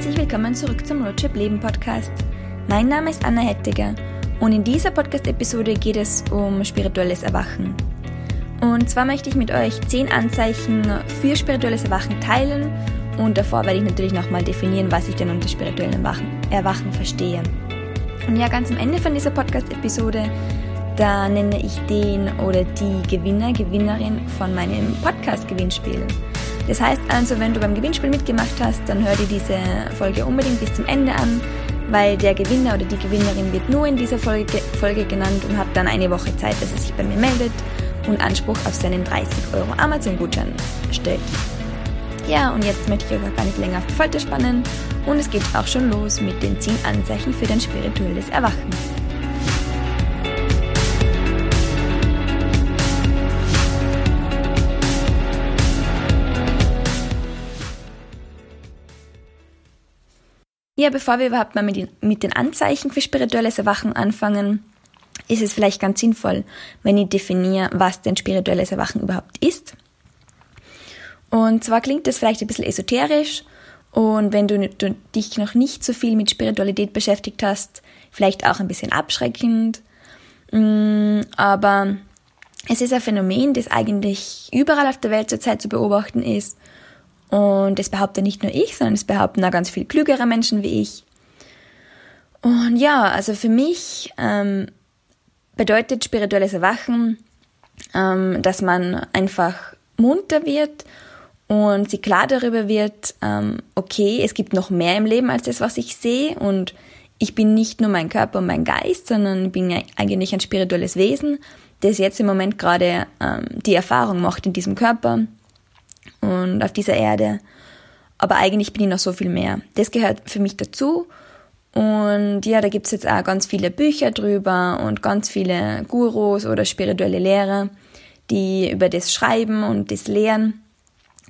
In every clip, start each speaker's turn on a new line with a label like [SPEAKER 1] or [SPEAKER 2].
[SPEAKER 1] herzlich willkommen zurück zum Roadtrip Leben Podcast. Mein Name ist Anna Hettiger und in dieser Podcast-Episode geht es um spirituelles Erwachen. Und zwar möchte ich mit euch zehn Anzeichen für spirituelles Erwachen teilen und davor werde ich natürlich nochmal definieren, was ich denn unter spirituellem Erwachen, Erwachen verstehe. Und ja, ganz am Ende von dieser Podcast-Episode, da nenne ich den oder die Gewinner, Gewinnerin von meinem Podcast-Gewinnspiel. Das heißt also, wenn du beim Gewinnspiel mitgemacht hast, dann hör dir diese Folge unbedingt bis zum Ende an, weil der Gewinner oder die Gewinnerin wird nur in dieser Folge, Folge genannt und hat dann eine Woche Zeit, dass er sich bei mir meldet und Anspruch auf seinen 30 Euro Amazon-Gutschein stellt. Ja, und jetzt möchte ich euch auch gar nicht länger auf die Folter spannen und es geht auch schon los mit den 10 Anzeichen für dein spirituelles Erwachen. Ja, bevor wir überhaupt mal mit den, Anzeichen für spirituelles Erwachen anfangen, ist es vielleicht ganz sinnvoll, wenn ich definiere, was denn spirituelles Erwachen überhaupt ist. Und zwar klingt das vielleicht ein bisschen esoterisch und wenn du, du dich noch nicht so viel mit Spiritualität beschäftigt hast, vielleicht auch ein bisschen abschreckend. Mm, aber es ist ein Phänomen, das eigentlich überall auf der Welt zurzeit zu beobachten ist und das behaupte nicht nur ich, sondern es behaupten auch ganz viel klügere Menschen wie ich. Und ja, also für mich ähm, bedeutet spirituelles Erwachen, ähm, dass man einfach munter wird und sich klar darüber wird, ähm, okay, es gibt noch mehr im Leben als das, was ich sehe und ich bin nicht nur mein Körper und mein Geist, sondern bin eigentlich ein spirituelles Wesen, das jetzt im Moment gerade ähm, die Erfahrung macht in diesem Körper und auf dieser Erde. Aber eigentlich bin ich noch so viel mehr. Das gehört für mich dazu. Und ja, da gibt's jetzt auch ganz viele Bücher drüber und ganz viele Gurus oder spirituelle Lehrer, die über das schreiben und das lehren.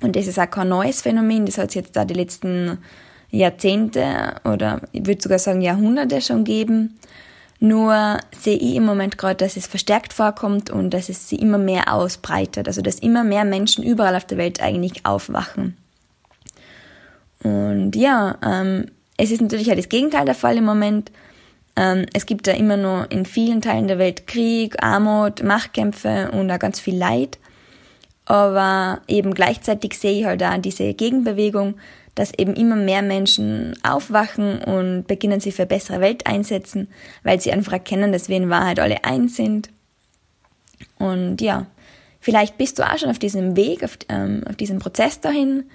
[SPEAKER 1] Und das ist auch kein neues Phänomen, das hat es jetzt da die letzten Jahrzehnte oder ich würde sogar sagen Jahrhunderte schon geben. Nur sehe ich im Moment gerade, dass es verstärkt vorkommt und dass es sich immer mehr ausbreitet. Also dass immer mehr Menschen überall auf der Welt eigentlich aufwachen. Und ja, ähm, es ist natürlich auch das Gegenteil der Fall im Moment. Ähm, es gibt da immer nur in vielen Teilen der Welt Krieg, Armut, Machtkämpfe und auch ganz viel Leid. Aber eben gleichzeitig sehe ich halt auch diese Gegenbewegung, dass eben immer mehr Menschen aufwachen und beginnen sich für bessere Welt einsetzen, weil sie einfach erkennen, dass wir in Wahrheit alle eins sind. Und ja, vielleicht bist du auch schon auf diesem Weg, auf, ähm, auf diesem Prozess dahin.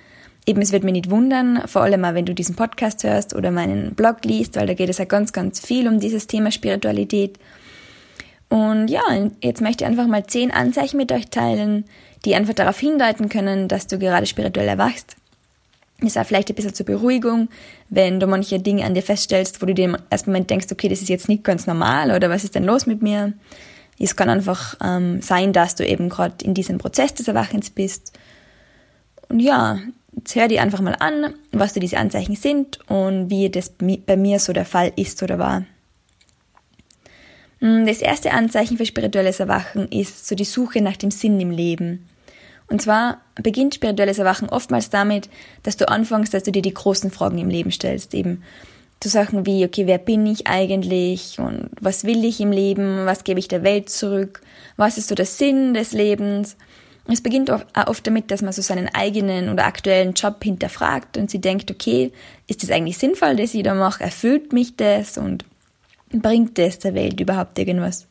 [SPEAKER 1] Eben, es wird mich nicht wundern, vor allem mal, wenn du diesen Podcast hörst oder meinen Blog liest, weil da geht es ja ganz, ganz viel um dieses Thema Spiritualität. Und ja, jetzt möchte ich einfach mal zehn Anzeichen mit euch teilen, die einfach darauf hindeuten können, dass du gerade spirituell erwachst. Ist auch vielleicht ein bisschen zur Beruhigung, wenn du manche Dinge an dir feststellst, wo du dir im ersten Moment denkst, okay, das ist jetzt nicht ganz normal oder was ist denn los mit mir? Es kann einfach ähm, sein, dass du eben gerade in diesem Prozess des Erwachens bist. Und ja, jetzt hör dir einfach mal an, was so diese Anzeichen sind und wie das bei mir so der Fall ist oder war. Hm, das erste Anzeichen für spirituelles Erwachen ist so die Suche nach dem Sinn im Leben. Und zwar beginnt spirituelles Erwachen oftmals damit, dass du anfängst, dass du dir die großen Fragen im Leben stellst, eben zu Sachen wie, okay, wer bin ich eigentlich und was will ich im Leben, was gebe ich der Welt zurück, was ist so der Sinn des Lebens. Es beginnt oft damit, dass man so seinen eigenen oder aktuellen Job hinterfragt und sie denkt, okay, ist das eigentlich sinnvoll, dass ich da mache, erfüllt mich das und bringt das der Welt überhaupt irgendwas?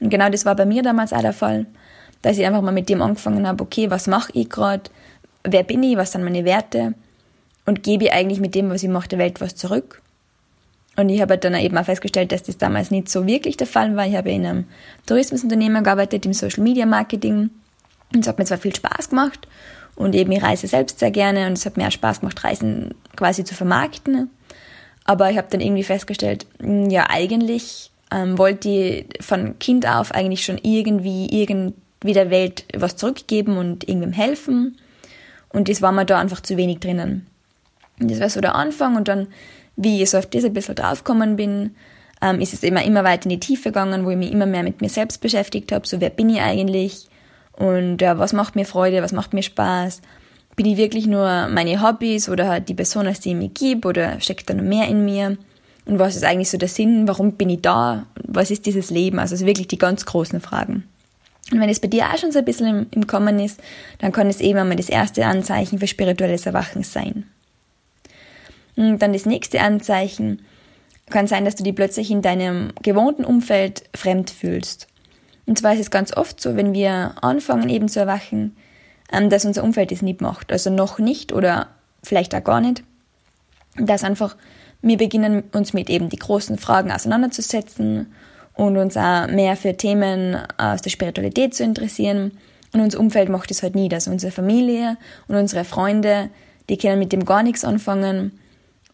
[SPEAKER 1] Und genau das war bei mir damals auch der Fall dass ich einfach mal mit dem angefangen habe, okay, was mache ich gerade, wer bin ich, was sind meine Werte und gebe ich eigentlich mit dem, was ich mache, der Welt was zurück. Und ich habe dann eben auch festgestellt, dass das damals nicht so wirklich der Fall war. Ich habe in einem Tourismusunternehmen gearbeitet, im Social Media Marketing. Und es hat mir zwar viel Spaß gemacht und eben ich reise selbst sehr gerne und es hat mir auch Spaß gemacht, Reisen quasi zu vermarkten. Aber ich habe dann irgendwie festgestellt, hm, ja, eigentlich ähm, wollte ich von Kind auf eigentlich schon irgendwie irgend wie der Welt was zurückgeben und irgendwem helfen. Und das war mir da einfach zu wenig drinnen. Und das war so der Anfang und dann, wie ich so auf das ein bisschen draufgekommen bin, ähm, ist es immer, immer weiter in die Tiefe gegangen, wo ich mich immer mehr mit mir selbst beschäftigt habe, so wer bin ich eigentlich und ja, was macht mir Freude, was macht mir Spaß, bin ich wirklich nur meine Hobbys oder halt die Person, als die ich mich gebe oder steckt da noch mehr in mir? Und was ist eigentlich so der Sinn? Warum bin ich da? Was ist dieses Leben? Also, also wirklich die ganz großen Fragen. Und wenn es bei dir auch schon so ein bisschen im, im Kommen ist, dann kann es eben einmal das erste Anzeichen für spirituelles Erwachen sein. Und dann das nächste Anzeichen kann sein, dass du dich plötzlich in deinem gewohnten Umfeld fremd fühlst. Und zwar ist es ganz oft so, wenn wir anfangen eben zu erwachen, ähm, dass unser Umfeld das nicht macht. Also noch nicht oder vielleicht auch gar nicht. Dass einfach wir beginnen uns mit eben die großen Fragen auseinanderzusetzen und uns auch mehr für Themen aus der Spiritualität zu interessieren. Und unser Umfeld macht es halt nie. Also unsere Familie und unsere Freunde, die können mit dem gar nichts anfangen.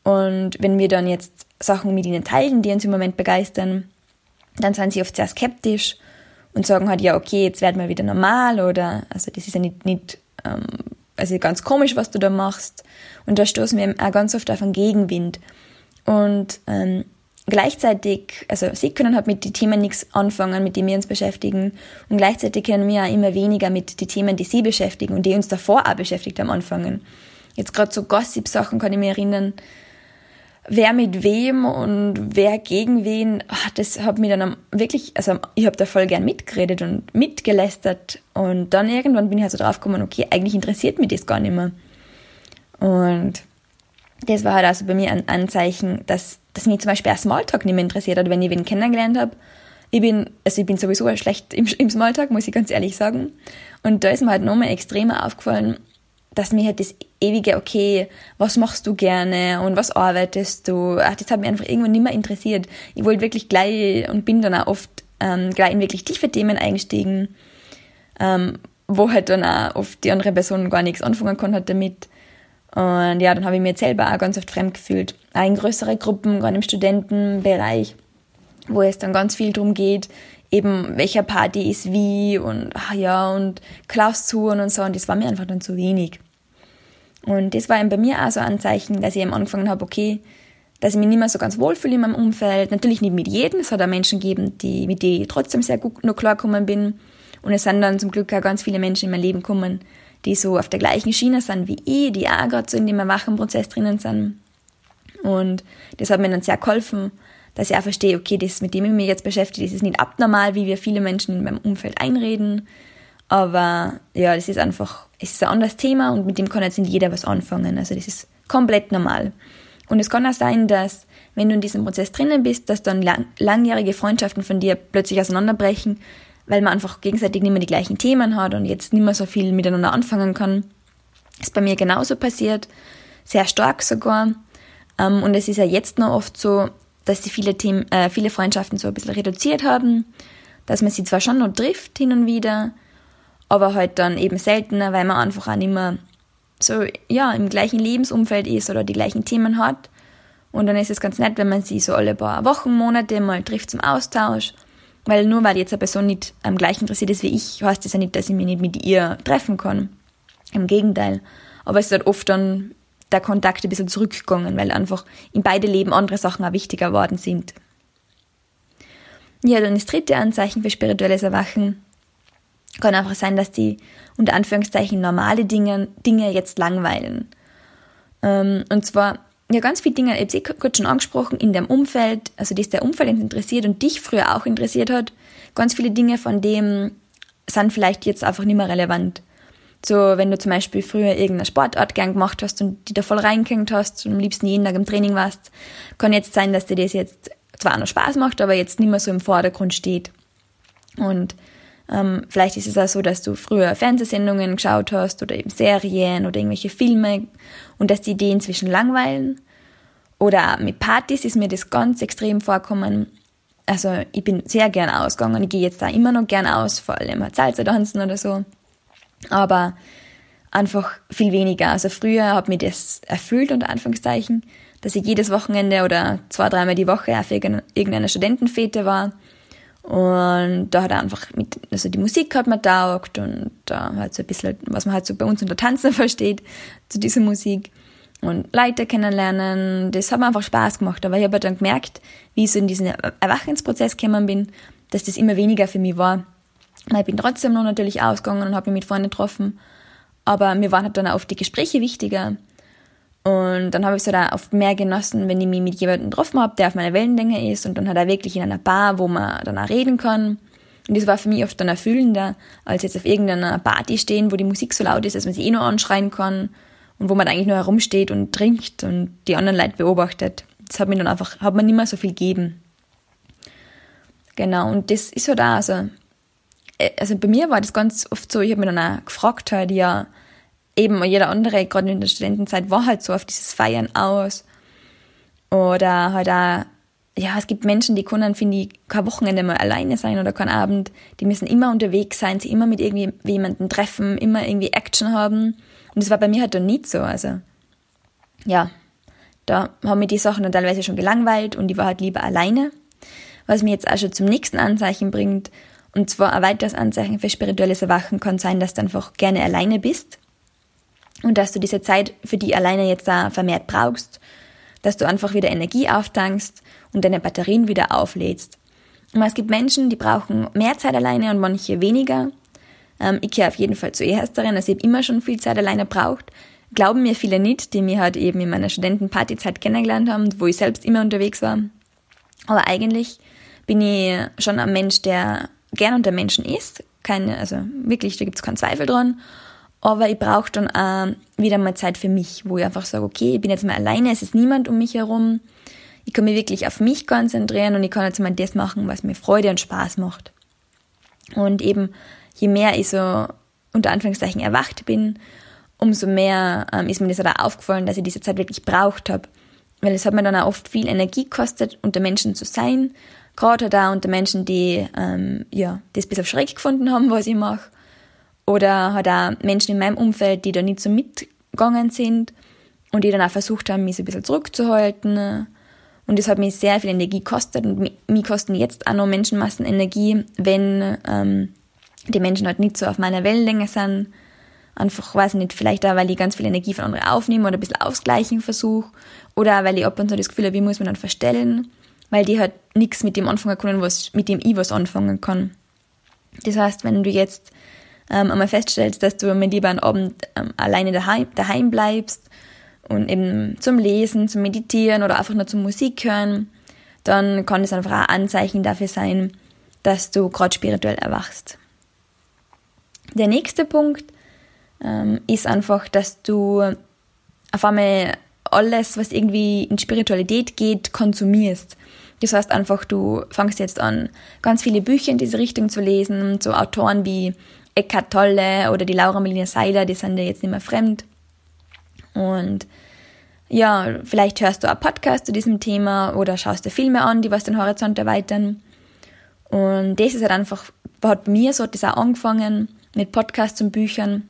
[SPEAKER 1] Und wenn wir dann jetzt Sachen mit ihnen teilen, die uns im Moment begeistern, dann sind sie oft sehr skeptisch und sagen halt, ja, okay, jetzt werden wir wieder normal oder, also das ist ja nicht, nicht ähm, also ganz komisch, was du da machst. Und da stoßen wir auch ganz oft auf einen Gegenwind. Und ähm, gleichzeitig, also sie können halt mit den Themen nichts anfangen, mit denen wir uns beschäftigen. Und gleichzeitig können wir auch immer weniger mit den Themen, die sie beschäftigen und die uns davor auch beschäftigt haben, anfangen. Jetzt gerade so Gossip-Sachen kann ich mich erinnern, wer mit wem und wer gegen wen, ach, das hat mir dann wirklich, also ich habe da voll gern mitgeredet und mitgelästert und dann irgendwann bin ich halt so draufgekommen, okay, eigentlich interessiert mich das gar nicht mehr. Und das war halt also bei mir ein Anzeichen, dass, dass mich zum Beispiel auch Smalltalk nicht mehr interessiert hat, wenn ich wen kennengelernt habe. Ich bin, also ich bin sowieso schlecht im, im Smalltalk, muss ich ganz ehrlich sagen. Und da ist mir halt nochmal extremer aufgefallen, dass mir halt das ewige, okay, was machst du gerne und was arbeitest du, ach, das hat mich einfach irgendwann nicht mehr interessiert. Ich wollte wirklich gleich und bin dann auch oft ähm, gleich in wirklich tiefe Themen eingestiegen, ähm, wo halt dann auch oft die andere Person gar nichts anfangen konnte damit. Und ja, dann habe ich jetzt selber auch ganz oft fremd gefühlt. Auch in größere Gruppen, gerade im Studentenbereich, wo es dann ganz viel darum geht, eben welcher Party ist wie und ach ja, und Klausuren und so. Und das war mir einfach dann zu wenig. Und das war eben bei mir auch so ein Zeichen, dass ich eben angefangen habe, okay, dass ich mich nicht mehr so ganz wohlfühle in meinem Umfeld. Natürlich nicht mit jedem, es hat auch Menschen gegeben, die, mit denen ich trotzdem sehr gut noch klargekommen bin. Und es sind dann zum Glück auch ganz viele Menschen in mein Leben gekommen, die so auf der gleichen Schiene sind wie ich, die auch gerade so in dem Erwachenprozess drinnen sind. Und das hat mir dann sehr geholfen, dass ich auch verstehe, okay, das, mit dem ich mich jetzt beschäftige, das ist nicht abnormal, wie wir viele Menschen in meinem Umfeld einreden. Aber ja, das ist einfach, es ist ein anderes Thema und mit dem kann jetzt nicht jeder was anfangen. Also das ist komplett normal. Und es kann auch sein, dass, wenn du in diesem Prozess drinnen bist, dass dann lang, langjährige Freundschaften von dir plötzlich auseinanderbrechen, weil man einfach gegenseitig nicht mehr die gleichen Themen hat und jetzt nicht mehr so viel miteinander anfangen kann. Ist bei mir genauso passiert, sehr stark sogar. Ähm, und es ist ja jetzt noch oft so, dass sie viele, Themen, äh, viele Freundschaften so ein bisschen reduziert haben, dass man sie zwar schon noch trifft hin und wieder, aber halt dann eben seltener, weil man einfach auch nicht mehr so, ja, im gleichen Lebensumfeld ist oder die gleichen Themen hat. Und dann ist es ganz nett, wenn man sie so alle paar Wochen, Monate mal trifft zum Austausch weil nur weil jetzt eine Person nicht am gleichen interessiert ist wie ich, heißt das ja nicht, dass ich mich nicht mit ihr treffen kann. Im Gegenteil. Aber es ist halt oft dann der Kontakt ein bisschen zurückgegangen, weil einfach in beide Leben andere Sachen auch wichtiger geworden sind. Ja, dann das dritte Anzeichen für spirituelles Erwachen kann einfach sein, dass die unter Anführungszeichen normale Dinge, Dinge jetzt langweilen. Ähm, und zwar ja ganz viele Dinge, ich habe es eh kurz schon angesprochen, in dem Umfeld, also das der Umfeld interessiert und dich früher auch interessiert hat, ganz viele Dinge von dem sind vielleicht jetzt einfach nicht mehr relevant. So, wenn du zum Beispiel früher irgendeine Sportart gern gemacht hast und die da voll reingehängt hast und am liebsten jeden Tag im Training warst, kann jetzt sein, dass dir das jetzt zwar noch Spaß macht, aber jetzt nicht mehr so im Vordergrund steht. Und ähm, vielleicht ist es auch so, dass du früher Fernsehsendungen geschaut hast oder eben Serien oder irgendwelche Filme und dass die Ideen inzwischen langweilen. Oder mit Partys ist mir das ganz extrem vorkommen. Also ich bin sehr gern ausgegangen. Ich gehe jetzt da immer noch gern aus, vor allem halt Salsa tanzen oder so. Aber einfach viel weniger. Also früher hat mich das erfüllt, unter Anführungszeichen, dass ich jedes Wochenende oder zwei, dreimal die Woche auf irgendeiner Studentenfete war und da hat er einfach mit, also die Musik hat mir taugt und da halt so ein bisschen, was man halt so bei uns unter Tanzen versteht, zu dieser Musik. Und Leute kennenlernen, das hat mir einfach Spaß gemacht. Aber ich habe dann gemerkt, wie ich so in diesen Erwachensprozess gekommen bin, dass das immer weniger für mich war. Ich bin trotzdem noch natürlich ausgegangen und habe mich mit Freunden getroffen. aber mir waren halt dann auch oft die Gespräche wichtiger. Und dann habe ich halt auch oft mehr genossen, wenn ich mich mit jemandem getroffen habe, der auf meiner Wellenlänge ist und dann halt auch wirklich in einer Bar, wo man dann auch reden kann. Und das war für mich oft dann erfüllender, als jetzt auf irgendeiner Party stehen, wo die Musik so laut ist, dass man sich eh nur anschreien kann und wo man eigentlich nur herumsteht und trinkt und die anderen Leute beobachtet. Das hat mir dann einfach, hat mir nicht mehr so viel gegeben. Genau, und das ist halt so. Äh, also bei mir war das ganz oft so, ich habe mir dann auch gefragt halt, ja, eben jeder andere, gerade in der Studentenzeit, war halt so auf dieses Feiern aus. Oder halt auch, ja, es gibt Menschen, die können, finde ich, kein Wochenende mal alleine sein oder kein Abend. Die müssen immer unterwegs sein, sie immer mit irgendwie jemandem treffen, immer irgendwie Action haben. Und das war bei mir halt dann nicht so. Also, ja, da haben mir die Sachen dann teilweise schon gelangweilt und ich war halt lieber alleine. Was mir jetzt auch schon zum nächsten Anzeichen bringt. Und zwar ein weiteres Anzeichen für spirituelles Erwachen kann sein, dass du einfach gerne alleine bist und dass du diese Zeit für die alleine jetzt da vermehrt brauchst, dass du einfach wieder Energie auftankst und deine Batterien wieder auflädst. Und es gibt Menschen, die brauchen mehr Zeit alleine und manche weniger. Ähm, ich gehöre auf jeden Fall zu ersteren, also ich immer schon viel Zeit alleine braucht. Glauben mir viele nicht, die mir halt eben in meiner Studentenpartyzeit kennengelernt haben, wo ich selbst immer unterwegs war. Aber eigentlich bin ich schon ein Mensch, der gern unter Menschen ist. Keine, also wirklich, da gibt es keinen Zweifel dran. Aber ich brauche dann auch wieder mal Zeit für mich, wo ich einfach sage, okay, ich bin jetzt mal alleine, es ist niemand um mich herum. Ich kann mich wirklich auf mich konzentrieren und ich kann jetzt mal das machen, was mir Freude und Spaß macht. Und eben, je mehr ich so unter Anführungszeichen erwacht bin, umso mehr ähm, ist mir das auch aufgefallen, dass ich diese Zeit wirklich braucht habe. Weil es hat mir dann auch oft viel Energie gekostet, unter Menschen zu sein. Gerade da unter Menschen, die ähm, ja, das bis auf schräg gefunden haben, was ich mache. Oder hat auch Menschen in meinem Umfeld, die da nicht so mitgegangen sind und die dann auch versucht haben, mich so ein bisschen zurückzuhalten. Und das hat mich sehr viel Energie gekostet und mir kosten jetzt auch noch Menschenmassen Energie, wenn ähm, die Menschen halt nicht so auf meiner Wellenlänge sind. Einfach, weiß nicht, vielleicht auch, weil ich ganz viel Energie von anderen aufnehme oder ein bisschen ausgleichen versuche. Oder weil ich ab und zu das Gefühl habe, ich muss mich dann verstellen, weil die halt nichts mit dem anfangen können, was, mit dem ich was anfangen kann. Das heißt, wenn du jetzt ähm, einmal feststellst, dass du mir lieber einen Abend ähm, alleine daheim, daheim bleibst und eben zum Lesen, zum Meditieren oder einfach nur zum Musik hören, dann kann das einfach ein Anzeichen dafür sein, dass du gerade spirituell erwachst. Der nächste Punkt ähm, ist einfach, dass du auf einmal alles, was irgendwie in Spiritualität geht, konsumierst. Das heißt einfach, du fängst jetzt an, ganz viele Bücher in diese Richtung zu lesen, so Autoren wie Eckhart Tolle oder die Laura Melina Seiler, die sind dir jetzt nicht mehr fremd. Und ja, vielleicht hörst du einen Podcast zu diesem Thema oder schaust dir Filme an, die was den Horizont erweitern. Und das ist halt einfach, hat mir so das auch angefangen mit Podcasts und Büchern,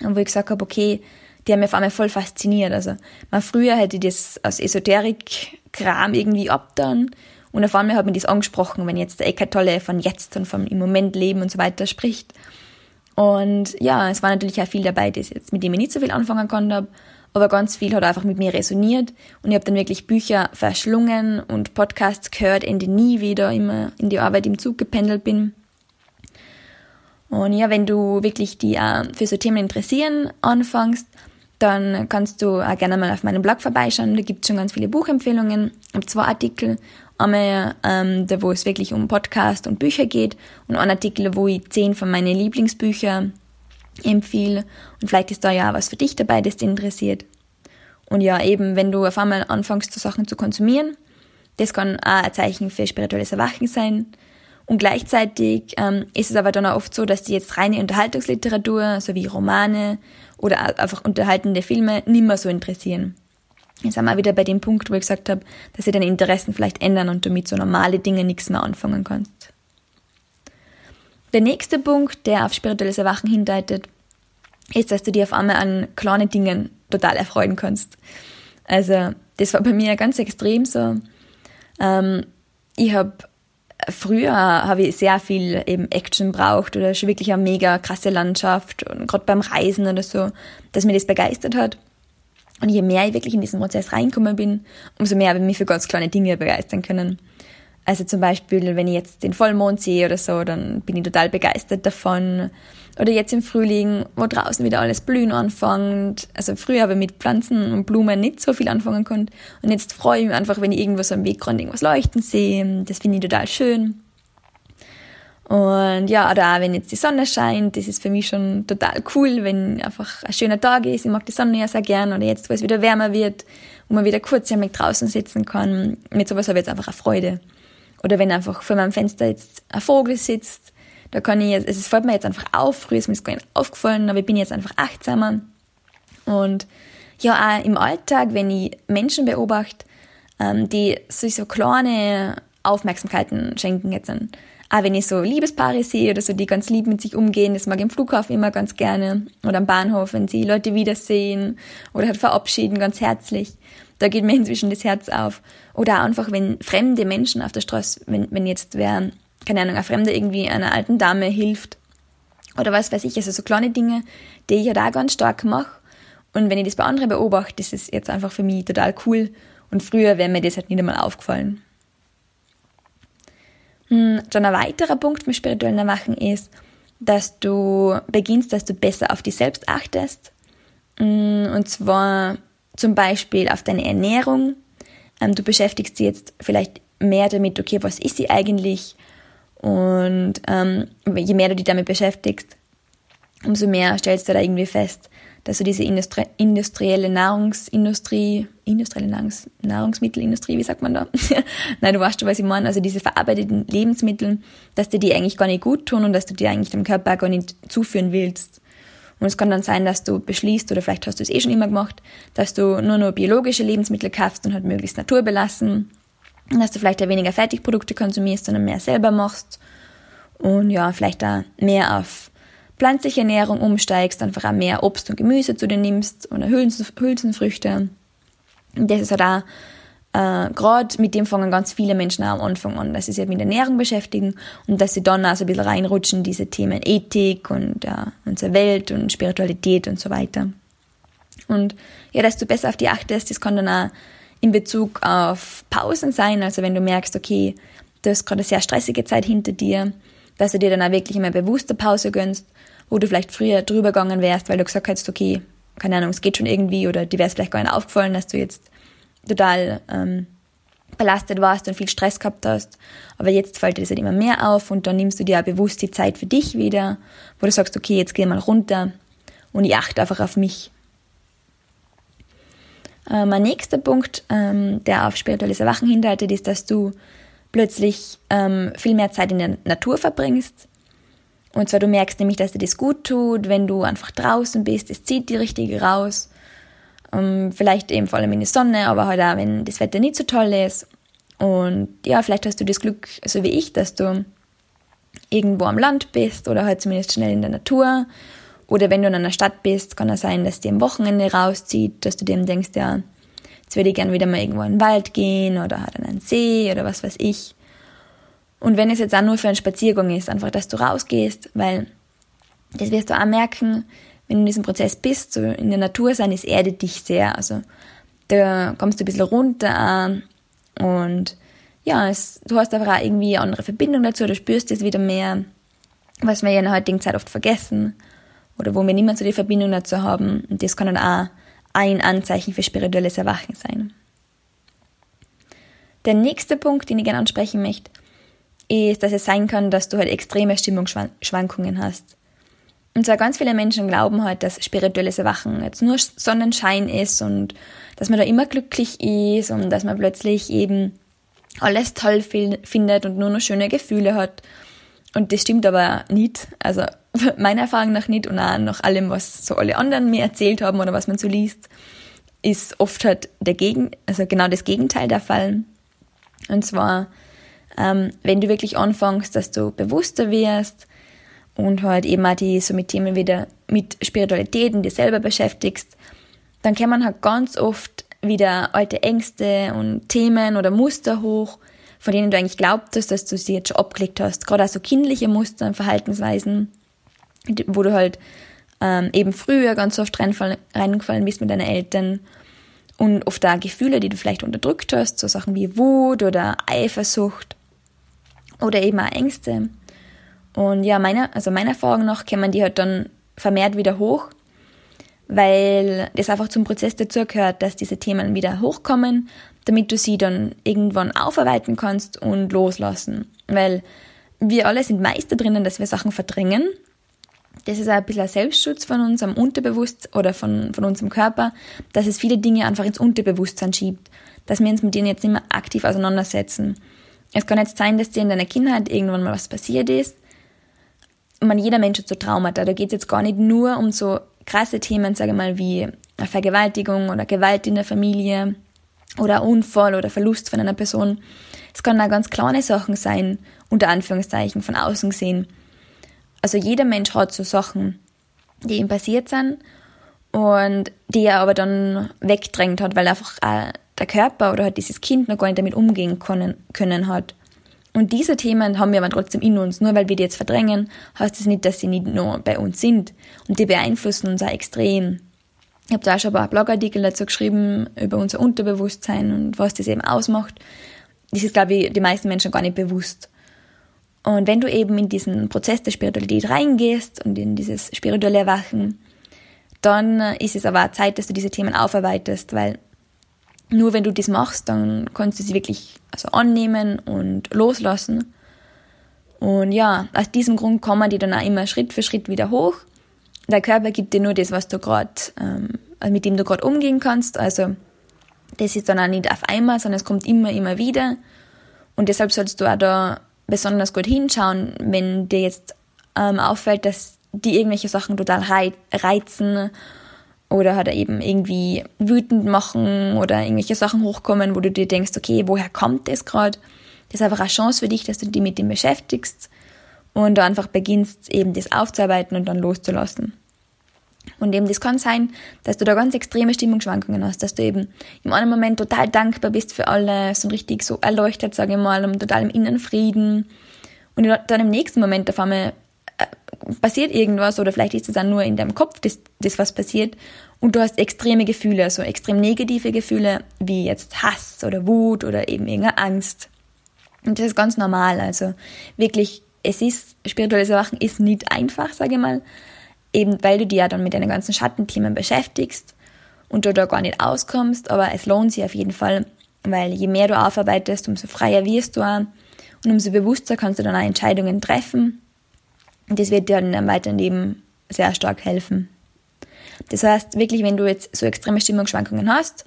[SPEAKER 1] wo ich gesagt habe, okay, die haben mich auf einmal voll fasziniert. Also, mal früher hätte ich das aus Esoterik-Kram irgendwie abgetan und auf einmal hat mir das angesprochen, wenn jetzt der Eckhart Tolle von jetzt und vom im Moment leben und so weiter spricht. Und ja, es war natürlich auch viel dabei, das jetzt, mit dem ich nicht so viel anfangen konnte, aber ganz viel hat einfach mit mir resoniert und ich habe dann wirklich Bücher verschlungen und Podcasts gehört, Ende nie wieder immer in die Arbeit im Zug gependelt bin. Und ja, wenn du wirklich die äh, für so Themen interessieren anfängst, dann kannst du auch gerne mal auf meinem Blog vorbeischauen. Da gibt es schon ganz viele Buchempfehlungen. Habe zwei Artikel Einmal, ähm, da wo es wirklich um Podcast und Bücher geht und ein Artikel, wo ich zehn von meinen Lieblingsbüchern empfehle. Und vielleicht ist da ja was für dich dabei, das dich interessiert. Und ja, eben, wenn du auf einmal anfängst, so Sachen zu konsumieren, das kann auch ein Zeichen für spirituelles Erwachen sein. Und gleichzeitig ähm, ist es aber dann auch oft so, dass die jetzt reine Unterhaltungsliteratur, so wie Romane oder einfach unterhaltende Filme, nicht mehr so interessieren. Jetzt sind wir wieder bei dem Punkt, wo ich gesagt habe, dass sich deine Interessen vielleicht ändern und du mit so normale Dinge nichts mehr anfangen kannst. Der nächste Punkt, der auf spirituelles Erwachen hindeutet, ist, dass du dir auf einmal an kleine Dingen total erfreuen kannst. Also, das war bei mir ganz extrem so. Ähm, ich habe früher habe ich sehr viel eben Action braucht oder schon wirklich eine mega krasse Landschaft und gerade beim Reisen oder so, dass mir das begeistert hat. Und je mehr ich wirklich in diesen Prozess reinkommen bin, umso mehr habe ich mich für ganz kleine Dinge begeistern können. Also zum Beispiel, wenn ich jetzt den Vollmond sehe oder so, dann bin ich total begeistert davon. Oder jetzt im Frühling, wo draußen wieder alles blühen anfängt. Also früher habe ich mit Pflanzen und Blumen nicht so viel anfangen konnte. Und jetzt freue ich mich einfach, wenn ich irgendwas am Wegrand irgendwas leuchten sehe. Das finde ich total schön. Und ja, oder auch wenn jetzt die Sonne scheint, das ist für mich schon total cool, wenn einfach ein schöner Tag ist. Ich mag die Sonne ja sehr gern. Oder jetzt, wo es wieder wärmer wird, wo man wieder kurzjährig draußen sitzen kann. Mit sowas habe ich jetzt einfach eine Freude. Oder wenn einfach vor meinem Fenster jetzt ein Vogel sitzt, da kann ich jetzt, es fällt mir jetzt einfach auf, früher ist mir das gar nicht aufgefallen, aber ich bin jetzt einfach achtsamer. Und ja, auch im Alltag, wenn ich Menschen beobachte, ähm, die sich so kleine Aufmerksamkeiten schenken jetzt an. Auch wenn ich so Liebespaare sehe oder so, die ganz lieb mit sich umgehen, das mag ich im Flughafen immer ganz gerne. Oder am Bahnhof, wenn sie Leute wiedersehen oder halt verabschieden, ganz herzlich. Da geht mir inzwischen das Herz auf. Oder auch einfach, wenn fremde Menschen auf der Straße, wenn, wenn jetzt wer, keine Ahnung, ein Fremder irgendwie einer alten Dame hilft. Oder was weiß ich, also so kleine Dinge, die ich ja halt da ganz stark mache. Und wenn ich das bei anderen beobachte, das ist jetzt einfach für mich total cool. Und früher wäre mir das halt nicht einmal aufgefallen. Hm, dann ein weiterer Punkt mit spirituellen Erwachen ist, dass du beginnst, dass du besser auf dich selbst achtest. Hm, und zwar zum Beispiel auf deine Ernährung. Ähm, du beschäftigst dich jetzt vielleicht mehr damit, okay, was ist sie eigentlich? Und ähm, je mehr du dich damit beschäftigst, umso mehr stellst du da irgendwie fest, dass du diese Industri industrielle Nahrungsindustrie, industrielle Nahrungs Nahrungsmittelindustrie, wie sagt man da? Nein, du weißt schon, was ich meine. Also diese verarbeiteten Lebensmittel, dass dir die eigentlich gar nicht gut tun und dass du die eigentlich dem Körper gar nicht zuführen willst. Und es kann dann sein, dass du beschließt, oder vielleicht hast du es eh schon immer gemacht, dass du nur noch biologische Lebensmittel kaufst und halt möglichst naturbelassen. Und dass du vielleicht ja weniger Fertigprodukte konsumierst, sondern mehr selber machst. Und ja, vielleicht da mehr auf pflanzliche Ernährung umsteigst, einfach auch mehr Obst und Gemüse zu dir nimmst oder Hülsen, Hülsenfrüchte. Und das ist halt auch, äh, gerade mit dem fangen ganz viele Menschen auch am Anfang an, dass sie sich mit Ernährung beschäftigen und dass sie dann auch so ein bisschen reinrutschen, diese Themen Ethik und ja, unsere Welt und Spiritualität und so weiter. Und ja, dass du besser auf die achtest, das kann dann auch in Bezug auf Pausen sein, also wenn du merkst, okay, du hast gerade eine sehr stressige Zeit hinter dir, dass du dir dann auch wirklich immer bewusste Pause gönnst wo du vielleicht früher drüber gegangen wärst, weil du gesagt hättest, okay, keine Ahnung, es geht schon irgendwie oder dir wäre vielleicht gar nicht aufgefallen, dass du jetzt total ähm, belastet warst und viel Stress gehabt hast. Aber jetzt fällt dir das halt immer mehr auf und dann nimmst du dir auch bewusst die Zeit für dich wieder, wo du sagst, okay, jetzt geh mal runter und ich achte einfach auf mich. Äh, mein nächster Punkt, ähm, der auf spirituelles Erwachen hindeutet, ist, dass du plötzlich ähm, viel mehr Zeit in der Natur verbringst. Und zwar, du merkst nämlich, dass dir das gut tut, wenn du einfach draußen bist, es zieht die richtig raus. Um, ähm, vielleicht eben vor allem in die Sonne, aber halt auch, wenn das Wetter nicht so toll ist. Und ja, vielleicht hast du das Glück, so wie ich, dass du irgendwo am Land bist oder halt zumindest schnell in der Natur. Oder wenn du in einer Stadt bist, kann es sein, dass dir am Wochenende rauszieht, dass du dem denkst, ja, jetzt würde ich gerne wieder mal irgendwo in den Wald gehen oder halt an einen See oder was weiß ich. Und wenn es jetzt auch nur für einen Spaziergang ist, einfach, dass du rausgehst, weil das wirst du auch merken, wenn du in diesem Prozess bist, so in der Natur sein, es erdet dich sehr. Also da kommst du ein bisschen runter und ja, es, du hast einfach auch irgendwie eine andere Verbindung dazu, du spürst es wieder mehr, was wir ja in der heutigen Zeit oft vergessen oder wo wir mehr so die Verbindung dazu haben. Und das kann dann auch ein Anzeichen für spirituelles Erwachen sein. Der nächste Punkt, den ich gerne ansprechen möchte, ist, dass es sein kann, dass du halt extreme Stimmungsschwankungen hast. Und zwar ganz viele Menschen glauben halt, dass spirituelles Erwachen jetzt nur Sonnenschein ist und dass man da immer glücklich ist und dass man plötzlich eben alles toll findet und nur noch schöne Gefühle hat. Und das stimmt aber nicht. Also meiner Erfahrung nach nicht und auch nach allem, was so alle anderen mir erzählt haben oder was man so liest, ist oft halt der Gegen, also genau das Gegenteil der Fall. Und zwar ähm, wenn du wirklich anfängst, dass du bewusster wirst und halt eben auch die so mit Themen wieder mit Spiritualität und dir selber beschäftigst, dann kommen halt ganz oft wieder alte Ängste und Themen oder Muster hoch, von denen du eigentlich glaubtest, dass du sie jetzt schon abgelegt hast. Gerade auch so kindliche Muster und Verhaltensweisen, wo du halt ähm, eben früher ganz oft reingefallen bist mit deinen Eltern und oft auch Gefühle, die du vielleicht unterdrückt hast, so Sachen wie Wut oder Eifersucht oder eben auch Ängste. Und ja, meiner, also meiner Erfahrung nach kommen die halt dann vermehrt wieder hoch, weil das einfach zum Prozess dazugehört, dass diese Themen wieder hochkommen, damit du sie dann irgendwann aufarbeiten kannst und loslassen. Weil wir alle sind Meister drinnen, dass wir Sachen verdrängen. Das ist auch ein bisschen ein Selbstschutz von unserem Unterbewusstsein oder von, von unserem Körper, dass es viele Dinge einfach ins Unterbewusstsein schiebt, dass wir uns mit denen jetzt nicht mehr aktiv auseinandersetzen. Es kann jetzt sein, dass dir in deiner Kindheit irgendwann mal was passiert ist. Man, jeder Mensch hat so Traumata. Da geht es jetzt gar nicht nur um so krasse Themen, sage ich mal, wie eine Vergewaltigung oder Gewalt in der Familie oder Unfall oder Verlust von einer Person. Es können auch ganz kleine Sachen sein, unter Anführungszeichen, von außen gesehen. Also jeder Mensch hat so Sachen, die ihm passiert sind und die er aber dann wegdrängt hat, weil einfach auch der Körper oder halt dieses Kind noch gar nicht damit umgehen können, können hat. Und diese Themen haben wir aber trotzdem in uns. Nur weil wir die jetzt verdrängen, heißt das nicht, dass sie nicht nur bei uns sind. Und die beeinflussen uns auch extrem. Ich habe da auch schon ein paar Blogartikel dazu geschrieben über unser Unterbewusstsein und was das eben ausmacht. Das ist, glaube ich, die meisten Menschen gar nicht bewusst. Und wenn du eben in diesen Prozess der Spiritualität reingehst und in dieses spirituelle Erwachen, dann ist es aber auch Zeit, dass du diese Themen aufarbeitest, weil nur wenn du das machst, dann kannst du sie wirklich also annehmen und loslassen. Und ja, aus diesem Grund kommen die dann auch immer Schritt für Schritt wieder hoch. Der Körper gibt dir nur das, was du gerade, ähm, mit dem du gerade umgehen kannst. Also das ist dann auch nicht auf einmal, sondern es kommt immer, immer wieder. Und deshalb solltest du auch da besonders gut hinschauen, wenn dir jetzt ähm, auffällt, dass die irgendwelche Sachen total reizen oder halt eben irgendwie wütend machen oder irgendwelche Sachen hochkommen, wo du dir denkst, okay, woher kommt das gerade? Das ist einfach eine Chance für dich, dass du dich mit dem beschäftigst und du einfach beginnst, eben das aufzuarbeiten und dann loszulassen. Und eben das kann sein, dass du da ganz extreme Stimmungsschwankungen hast, dass du eben im einen Moment total dankbar bist für alles und richtig so erleuchtet, sage ich mal, und total im inneren Frieden. Und dann im nächsten Moment auf einmal passiert irgendwas oder vielleicht ist es dann nur in deinem Kopf, das, das was passiert. Und du hast extreme Gefühle, so extrem negative Gefühle wie jetzt Hass oder Wut oder eben irgendeine Angst. Und das ist ganz normal, also wirklich, es ist, spirituelles Erwachen ist nicht einfach, sage ich mal, eben weil du dich ja dann mit deinen ganzen Schattenthemen beschäftigst und du da gar nicht auskommst, aber es lohnt sich auf jeden Fall, weil je mehr du aufarbeitest, umso freier wirst du auch. Und umso bewusster kannst du dann auch Entscheidungen treffen das wird dir dann im weiteren Leben sehr stark helfen. Das heißt, wirklich, wenn du jetzt so extreme Stimmungsschwankungen hast,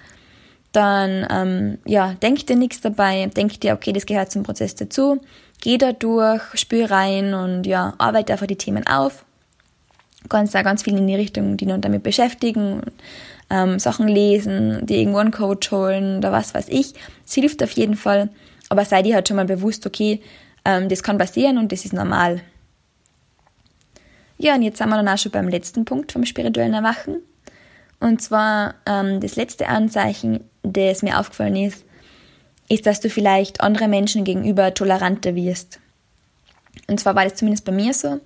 [SPEAKER 1] dann ähm, ja, denk dir nichts dabei, denk dir, okay, das gehört zum Prozess dazu, geh da durch, spür rein und ja, arbeite einfach die Themen auf. Du kannst da ganz viel in die Richtung, die noch damit beschäftigen, ähm, Sachen lesen, dir irgendwo einen Coach holen oder was weiß ich. Es hilft auf jeden Fall, aber sei dir halt schon mal bewusst, okay, ähm, das kann passieren und das ist normal. Ja, und jetzt sind wir dann auch schon beim letzten Punkt vom spirituellen Erwachen. Und zwar ähm, das letzte Anzeichen, das mir aufgefallen ist, ist, dass du vielleicht andere Menschen gegenüber toleranter wirst. Und zwar war das zumindest bei mir so.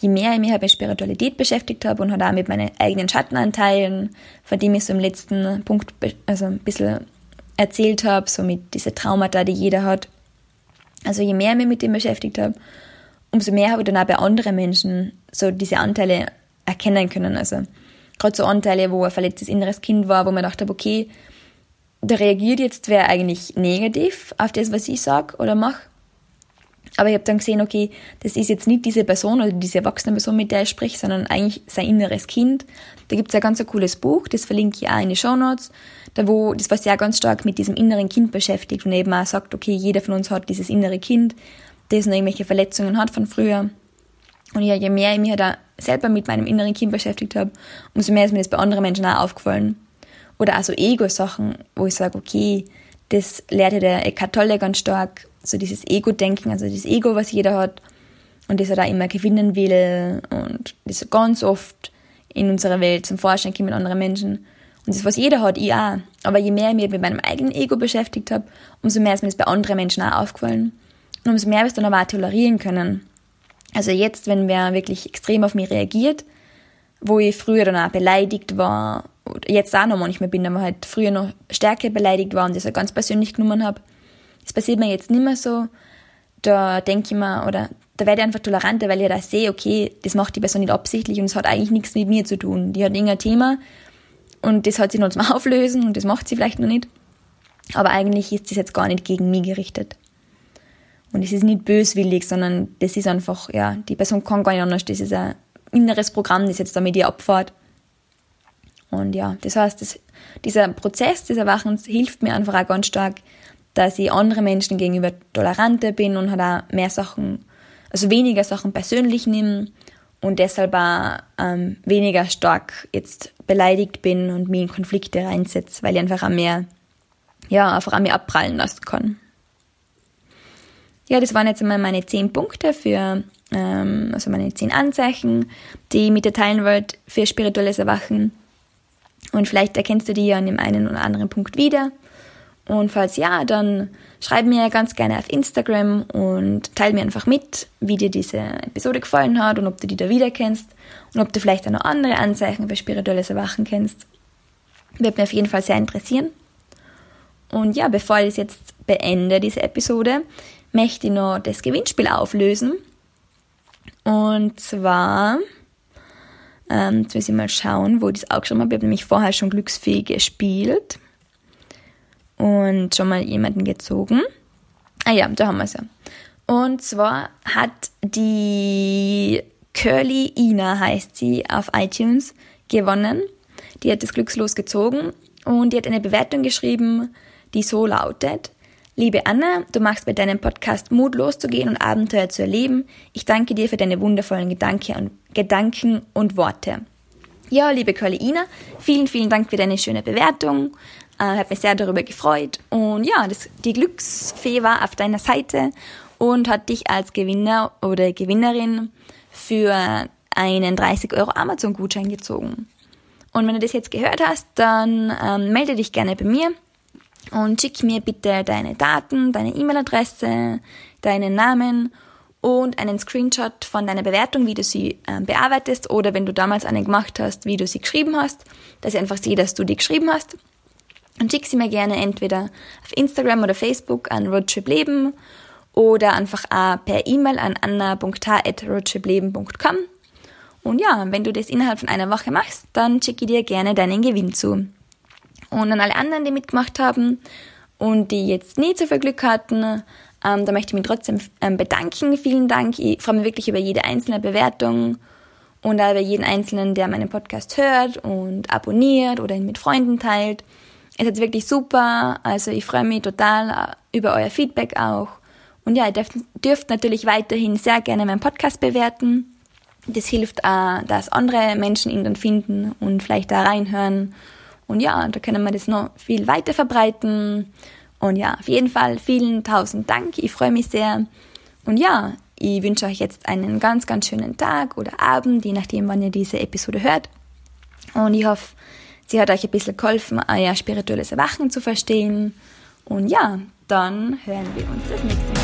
[SPEAKER 1] Je mehr ich mich halt mit Spiritualität beschäftigt habe und halt auch mit meinen eigenen Schattenanteilen, von dem ich so im letzten Punkt also ein bisschen erzählt habe, so mit diese Traumata, die jeder hat. Also je mehr ich mich mit dem beschäftigt habe, umso mehr habe ich dann auch bei anderen Menschen so diese Anteile erkennen können. Also gerade so Anteile, wo ein verletztes inneres Kind war, wo man dachte, okay, da reagiert jetzt wer eigentlich negativ auf das, was ich sage oder mache. Aber ich habe dann gesehen, okay, das ist jetzt nicht diese Person oder diese erwachsene Person, mit der ich spreche, sondern eigentlich sein inneres Kind. Da gibt es ein ganz cooles Buch, das verlinke ich auch in die Show Notes, da wo, das was ja ganz stark mit diesem inneren Kind beschäftigt und eben auch sagt, okay, jeder von uns hat dieses innere Kind, das noch irgendwelche Verletzungen hat von früher. Und ja, je mehr ich mich da selber mit meinem inneren Kind beschäftigt habe, umso mehr ist mir das bei anderen Menschen auch aufgefallen. Oder auch so Ego-Sachen, wo ich sage, okay, das lehrt ja der Eckhart Tolle ganz stark, so dieses Ego-Denken, also das Ego, was jeder hat und das er da immer gewinnen will und das ganz oft in unserer Welt zum Vorschein kommt mit anderen Menschen. Und das, was jeder hat, ich auch. Aber je mehr ich mich mit meinem eigenen Ego beschäftigt habe, umso mehr ist mir das bei anderen Menschen auch aufgefallen. Und umso mehr wirst du noch tolerieren können. Also jetzt, wenn wer wirklich extrem auf mich reagiert, wo ich früher dann auch beleidigt war, jetzt auch noch manchmal bin, aber halt früher noch stärker beleidigt war und das auch ganz persönlich genommen habe, das passiert mir jetzt nicht mehr so, da denke ich mir, oder da werde ich einfach toleranter, weil ich da sehe, okay, das macht die Person nicht absichtlich und es hat eigentlich nichts mit mir zu tun. Die hat irgendein Thema und das hat sie noch zum Auflösen und das macht sie vielleicht noch nicht. Aber eigentlich ist das jetzt gar nicht gegen mich gerichtet. Und es ist nicht böswillig, sondern das ist einfach, ja, die Person kann gar nicht anders. Das ist ein inneres Programm, das jetzt da mit ihr abfährt. Und ja, das heißt, das, dieser Prozess des Erwachens hilft mir einfach auch ganz stark, dass ich andere Menschen gegenüber toleranter bin und halt auch mehr Sachen, also weniger Sachen persönlich nehme und deshalb auch ähm, weniger stark jetzt beleidigt bin und mich in Konflikte reinsetze, weil ich einfach auch mehr, ja, einfach auch mehr abprallen lassen kann. Ja, das waren jetzt einmal meine zehn Punkte für, ähm, also meine zehn Anzeichen, die ich mit dir teilen wollte für spirituelles Erwachen. Und vielleicht erkennst du die ja an dem einen oder anderen Punkt wieder. Und falls ja, dann schreib mir ganz gerne auf Instagram und teile mir einfach mit, wie dir diese Episode gefallen hat und ob du die da wieder kennst und ob du vielleicht auch noch andere Anzeichen für spirituelles Erwachen kennst. Wird mir auf jeden Fall sehr interessieren. Und ja, bevor ich es jetzt beende, diese Episode, möchte ich noch das Gewinnspiel auflösen. Und zwar, ähm, jetzt muss ich mal schauen, wo ich das auch schon habe. Ich habe nämlich vorher schon glücksfähig gespielt und schon mal jemanden gezogen. Ah ja, da haben wir es ja. Und zwar hat die Curly Ina, heißt sie, auf iTunes gewonnen. Die hat das Glückslos gezogen und die hat eine Bewertung geschrieben, die so lautet. Liebe Anna, du machst mit deinem Podcast Mut loszugehen und Abenteuer zu erleben. Ich danke dir für deine wundervollen Gedanke und, Gedanken und Worte. Ja, liebe Curly Ina, vielen, vielen Dank für deine schöne Bewertung. Äh, hat mich sehr darüber gefreut. Und ja, das, die Glücksfee war auf deiner Seite und hat dich als Gewinner oder Gewinnerin für einen 30 Euro Amazon-Gutschein gezogen. Und wenn du das jetzt gehört hast, dann ähm, melde dich gerne bei mir und schick mir bitte deine Daten, deine E-Mail-Adresse, deinen Namen und einen Screenshot von deiner Bewertung, wie du sie äh, bearbeitest oder wenn du damals eine gemacht hast, wie du sie geschrieben hast, dass ich einfach sehe, dass du die geschrieben hast. Und schick sie mir gerne entweder auf Instagram oder Facebook an roadtripleben oder einfach auch per E-Mail an anna.h.roadtripleben.com. Und ja, wenn du das innerhalb von einer Woche machst, dann schicke ich dir gerne deinen Gewinn zu. Und an alle anderen, die mitgemacht haben und die jetzt nie so viel Glück hatten, ähm, da möchte ich mich trotzdem ähm, bedanken. Vielen Dank. Ich freue mich wirklich über jede einzelne Bewertung und auch über jeden Einzelnen, der meinen Podcast hört und abonniert oder ihn mit Freunden teilt. Es ist wirklich super. Also ich freue mich total äh, über euer Feedback auch. Und ja, ihr dürft, dürft natürlich weiterhin sehr gerne meinen Podcast bewerten. Das hilft auch, dass andere Menschen ihn dann finden und vielleicht da reinhören. Und ja, da können wir das noch viel weiter verbreiten. Und ja, auf jeden Fall vielen tausend Dank. Ich freue mich sehr. Und ja, ich wünsche euch jetzt einen ganz, ganz schönen Tag oder Abend, je nachdem, wann ihr diese Episode hört. Und ich hoffe, Sie hat euch ein bisschen geholfen, euer spirituelles Erwachen zu verstehen. Und ja, dann hören wir uns das nächste Mal.